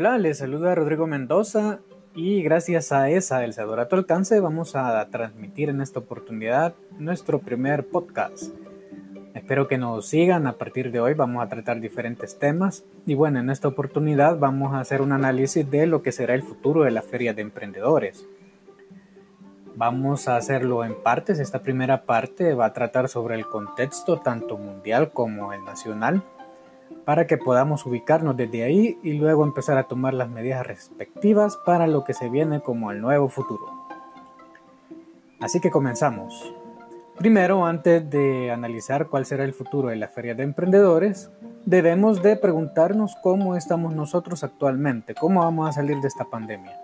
Hola, les saluda Rodrigo Mendoza y gracias a esa El Sador a tu alcance vamos a transmitir en esta oportunidad nuestro primer podcast. Espero que nos sigan, a partir de hoy vamos a tratar diferentes temas y bueno, en esta oportunidad vamos a hacer un análisis de lo que será el futuro de la feria de emprendedores. Vamos a hacerlo en partes, esta primera parte va a tratar sobre el contexto tanto mundial como el nacional para que podamos ubicarnos desde ahí y luego empezar a tomar las medidas respectivas para lo que se viene como el nuevo futuro. Así que comenzamos. Primero, antes de analizar cuál será el futuro de la feria de emprendedores, debemos de preguntarnos cómo estamos nosotros actualmente, cómo vamos a salir de esta pandemia.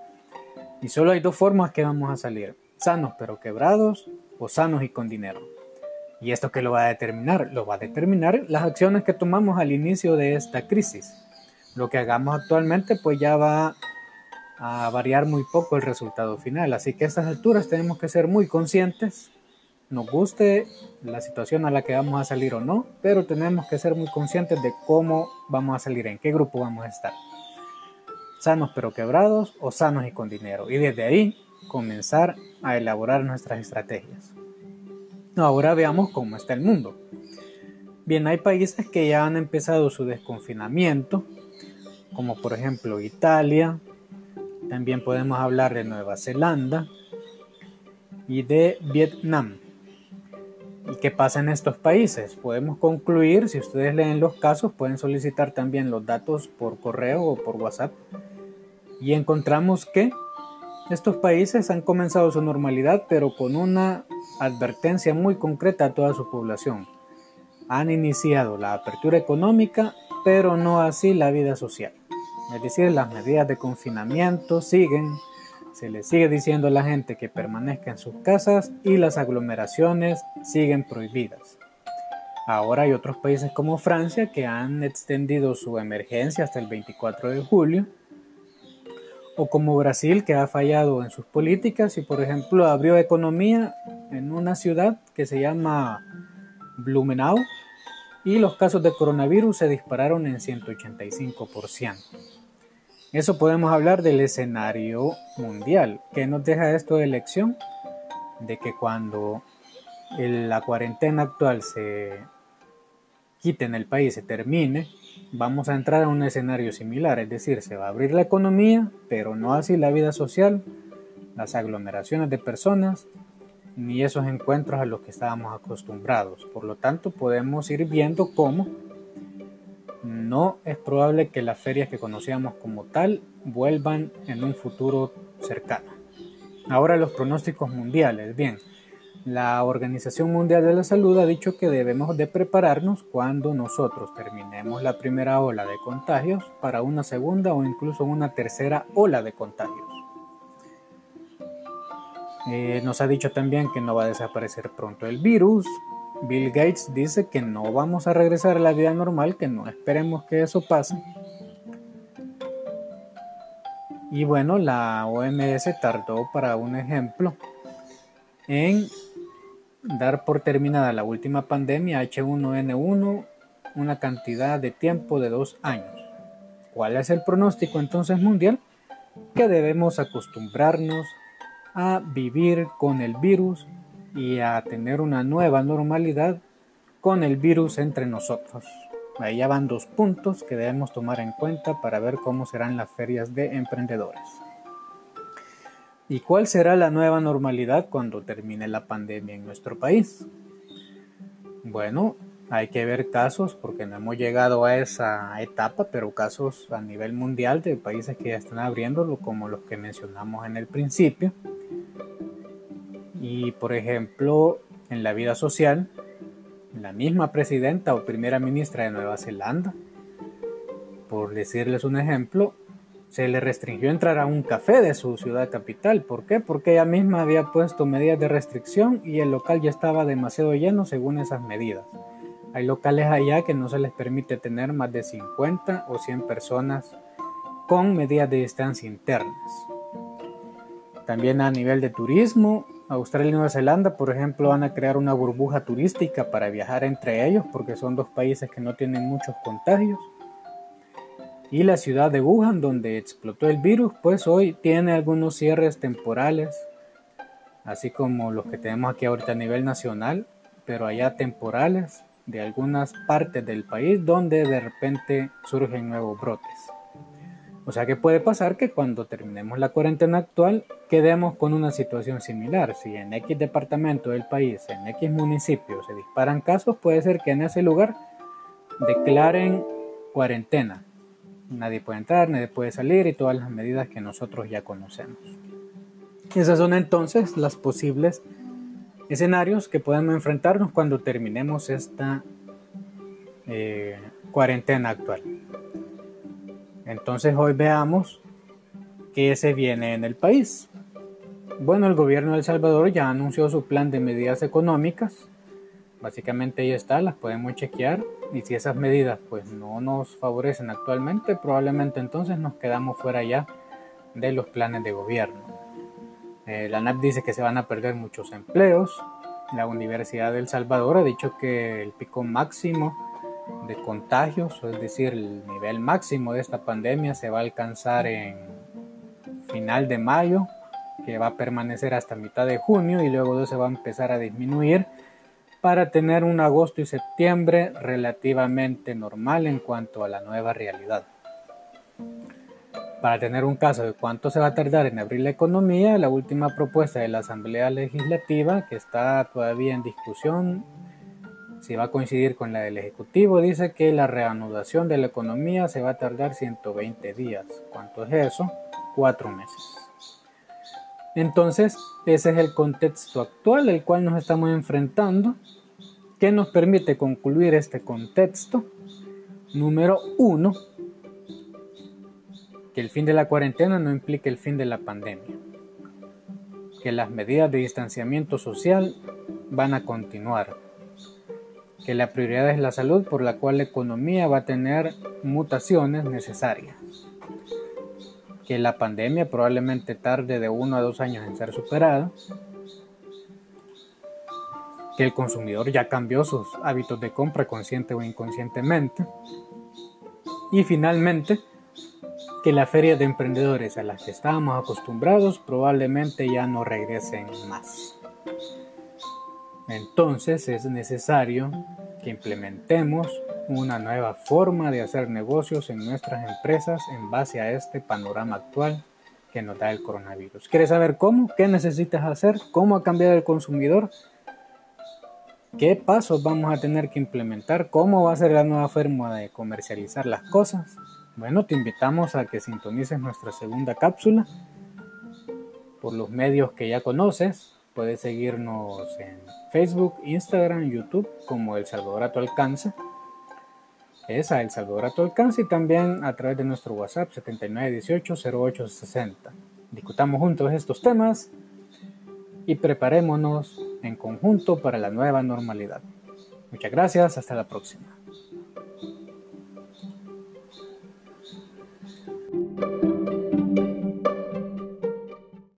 Y solo hay dos formas que vamos a salir, sanos pero quebrados o sanos y con dinero. ¿Y esto qué lo va a determinar? Lo va a determinar las acciones que tomamos al inicio de esta crisis. Lo que hagamos actualmente pues ya va a variar muy poco el resultado final. Así que a estas alturas tenemos que ser muy conscientes, nos guste la situación a la que vamos a salir o no, pero tenemos que ser muy conscientes de cómo vamos a salir, en qué grupo vamos a estar. Sanos pero quebrados o sanos y con dinero. Y desde ahí comenzar a elaborar nuestras estrategias. Ahora veamos cómo está el mundo. Bien, hay países que ya han empezado su desconfinamiento, como por ejemplo Italia, también podemos hablar de Nueva Zelanda y de Vietnam. ¿Y qué pasa en estos países? Podemos concluir, si ustedes leen los casos, pueden solicitar también los datos por correo o por WhatsApp. Y encontramos que estos países han comenzado su normalidad, pero con una advertencia muy concreta a toda su población. Han iniciado la apertura económica, pero no así la vida social. Es decir, las medidas de confinamiento siguen, se le sigue diciendo a la gente que permanezca en sus casas y las aglomeraciones siguen prohibidas. Ahora hay otros países como Francia que han extendido su emergencia hasta el 24 de julio o como Brasil que ha fallado en sus políticas y por ejemplo abrió economía en una ciudad que se llama Blumenau y los casos de coronavirus se dispararon en 185%. Eso podemos hablar del escenario mundial. ¿Qué nos deja esto de lección? De que cuando la cuarentena actual se quite en el país, se termine, vamos a entrar a un escenario similar, es decir, se va a abrir la economía, pero no así la vida social, las aglomeraciones de personas, ni esos encuentros a los que estábamos acostumbrados. Por lo tanto, podemos ir viendo cómo no es probable que las ferias que conocíamos como tal vuelvan en un futuro cercano. Ahora los pronósticos mundiales. Bien, la Organización Mundial de la Salud ha dicho que debemos de prepararnos cuando nosotros terminemos la primera ola de contagios para una segunda o incluso una tercera ola de contagios. Eh, nos ha dicho también que no va a desaparecer pronto el virus. Bill Gates dice que no vamos a regresar a la vida normal, que no esperemos que eso pase. Y bueno, la OMS tardó para un ejemplo en dar por terminada la última pandemia H1N1 una cantidad de tiempo de dos años. ¿Cuál es el pronóstico entonces mundial? Que debemos acostumbrarnos a vivir con el virus y a tener una nueva normalidad con el virus entre nosotros. Ahí van dos puntos que debemos tomar en cuenta para ver cómo serán las ferias de emprendedores. ¿Y cuál será la nueva normalidad cuando termine la pandemia en nuestro país? Bueno, hay que ver casos porque no hemos llegado a esa etapa, pero casos a nivel mundial de países que ya están abriéndolo, como los que mencionamos en el principio. Y por ejemplo, en la vida social, la misma presidenta o primera ministra de Nueva Zelanda, por decirles un ejemplo, se le restringió entrar a un café de su ciudad capital. ¿Por qué? Porque ella misma había puesto medidas de restricción y el local ya estaba demasiado lleno según esas medidas. Hay locales allá que no se les permite tener más de 50 o 100 personas con medidas de distancia internas. También a nivel de turismo, Australia y Nueva Zelanda, por ejemplo, van a crear una burbuja turística para viajar entre ellos porque son dos países que no tienen muchos contagios Y la ciudad de Wuhan, donde explotó el virus, pues hoy tiene algunos cierres temporales, así como los que tenemos aquí ahorita a nivel nacional, pero allá temporales de algunas partes del país donde de repente surgen nuevos brotes. O sea que puede pasar que cuando terminemos la cuarentena actual quedemos con una situación similar. Si en X departamento del país, en X municipio se disparan casos, puede ser que en ese lugar declaren cuarentena. Nadie puede entrar, nadie puede salir y todas las medidas que nosotros ya conocemos. Esas son entonces las posibles escenarios que podemos enfrentarnos cuando terminemos esta eh, cuarentena actual. Entonces hoy veamos qué se viene en el país. Bueno, el gobierno de El Salvador ya anunció su plan de medidas económicas. Básicamente ahí está, las podemos chequear. Y si esas medidas pues no nos favorecen actualmente, probablemente entonces nos quedamos fuera ya de los planes de gobierno. Eh, la NAP dice que se van a perder muchos empleos. La Universidad de El Salvador ha dicho que el pico máximo de contagios, es decir, el nivel máximo de esta pandemia se va a alcanzar en final de mayo, que va a permanecer hasta mitad de junio y luego se va a empezar a disminuir para tener un agosto y septiembre relativamente normal en cuanto a la nueva realidad. Para tener un caso de cuánto se va a tardar en abrir la economía, la última propuesta de la Asamblea Legislativa, que está todavía en discusión, si va a coincidir con la del Ejecutivo, dice que la reanudación de la economía se va a tardar 120 días. ¿Cuánto es eso? Cuatro meses. Entonces, ese es el contexto actual al cual nos estamos enfrentando. ¿Qué nos permite concluir este contexto? Número uno, que el fin de la cuarentena no implica el fin de la pandemia. Que las medidas de distanciamiento social van a continuar que la prioridad es la salud por la cual la economía va a tener mutaciones necesarias, que la pandemia probablemente tarde de uno a dos años en ser superada, que el consumidor ya cambió sus hábitos de compra consciente o inconscientemente, y finalmente, que la feria de emprendedores a las que estábamos acostumbrados probablemente ya no regresen más. Entonces es necesario que implementemos una nueva forma de hacer negocios en nuestras empresas en base a este panorama actual que nos da el coronavirus. ¿Quieres saber cómo? ¿Qué necesitas hacer? ¿Cómo ha cambiado el consumidor? ¿Qué pasos vamos a tener que implementar? ¿Cómo va a ser la nueva forma de comercializar las cosas? Bueno, te invitamos a que sintonices nuestra segunda cápsula por los medios que ya conoces. Puedes seguirnos en Facebook, Instagram, YouTube como El Salvador a tu. Esa, El Salvador a tu alcance y también a través de nuestro WhatsApp 7918-0860. Discutamos juntos estos temas y preparémonos en conjunto para la nueva normalidad. Muchas gracias, hasta la próxima.